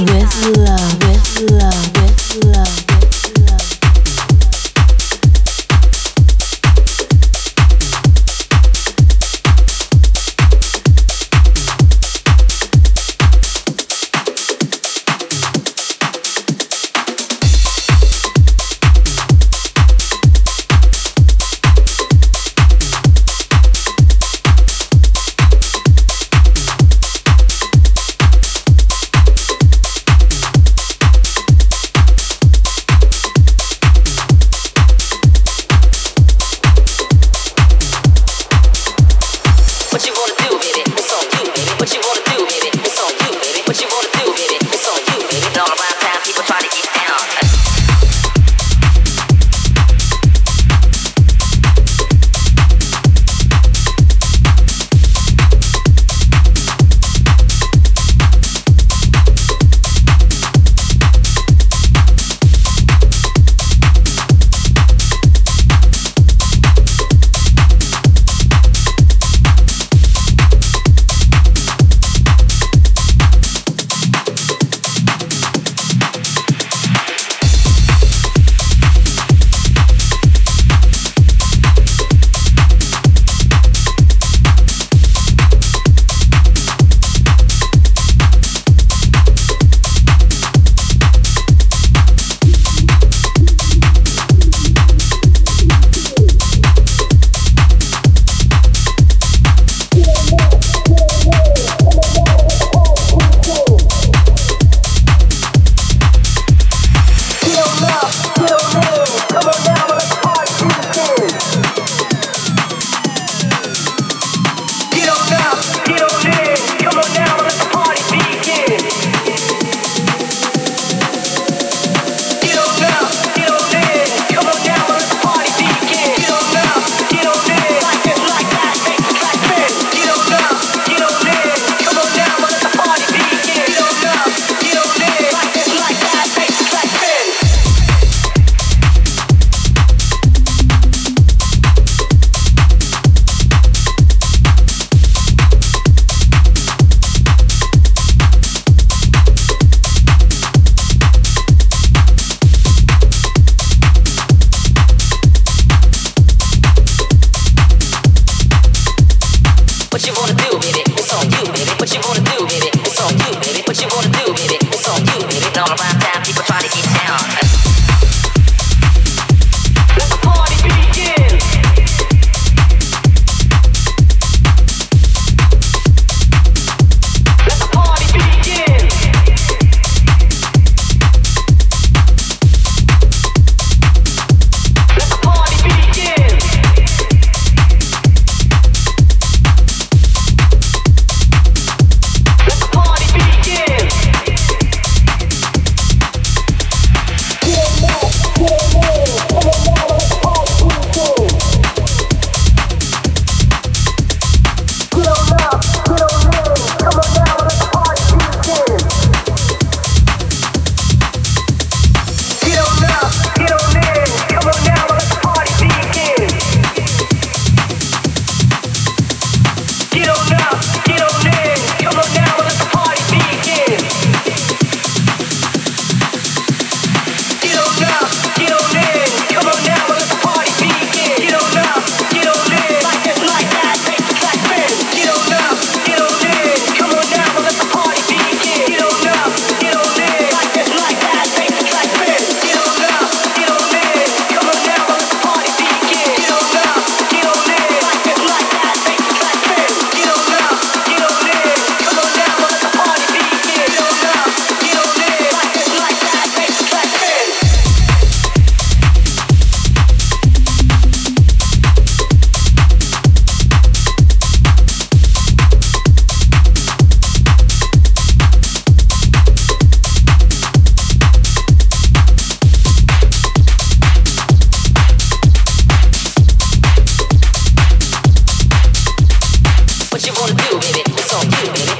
with love,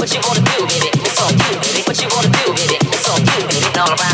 What you gonna do, baby? It's on you, baby. What you gonna do, baby? It's on you, baby. It's all around.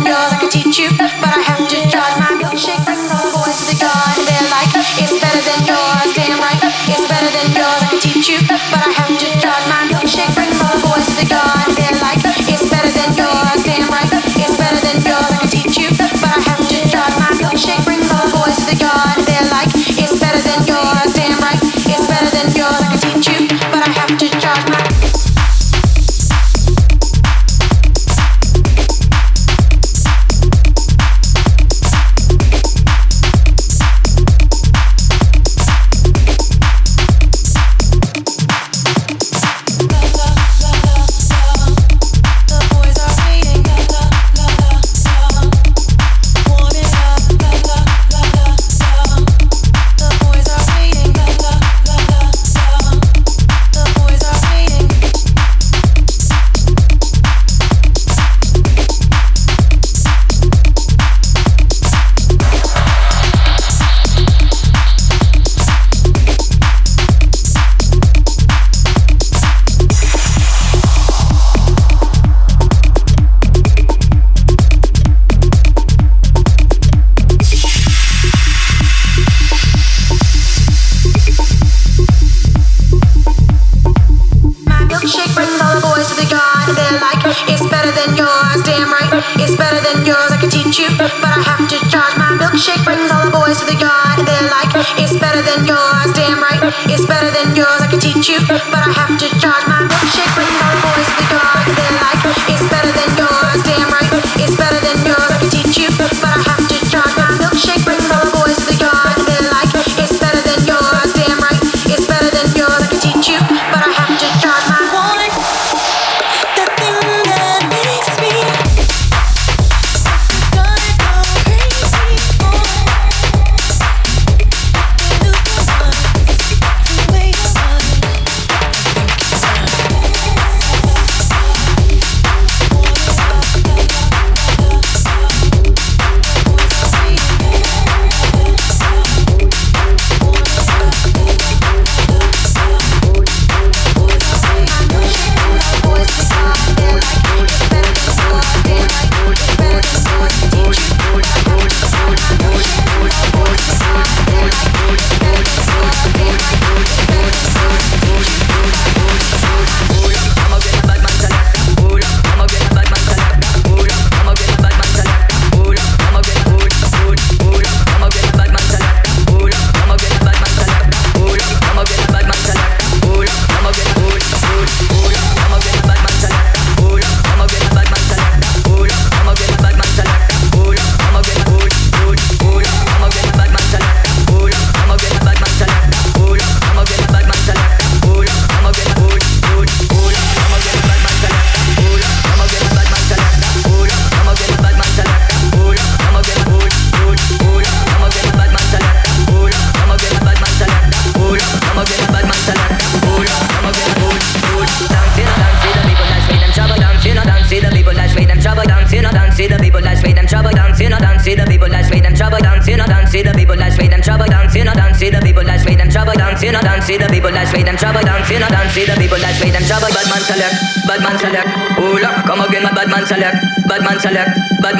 but I have to charge. My milkshake brings the boys to the yard, and they're better than yours. Damn right, it's better than yours, I could teach you, but I have to charge. My milkshake brings the boys to the yard, and they're better than yours. Damn right, it's better than yours, I could teach you, but I have to charge. My milkshake brings the boys to the like,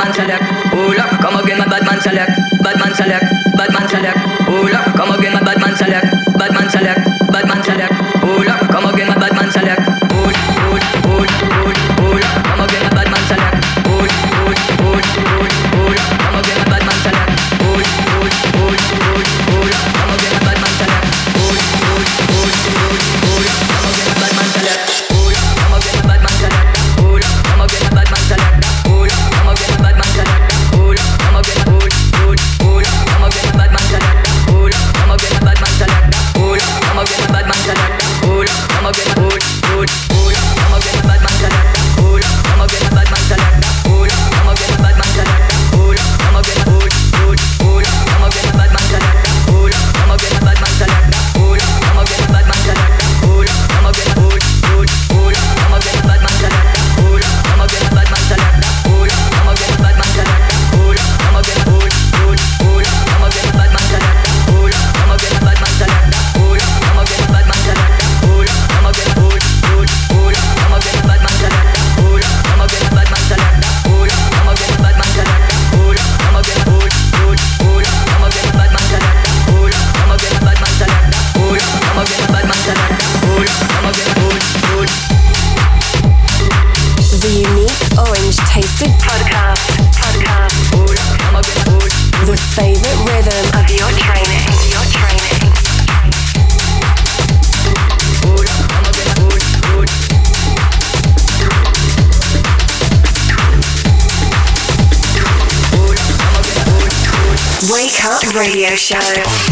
安全点 show.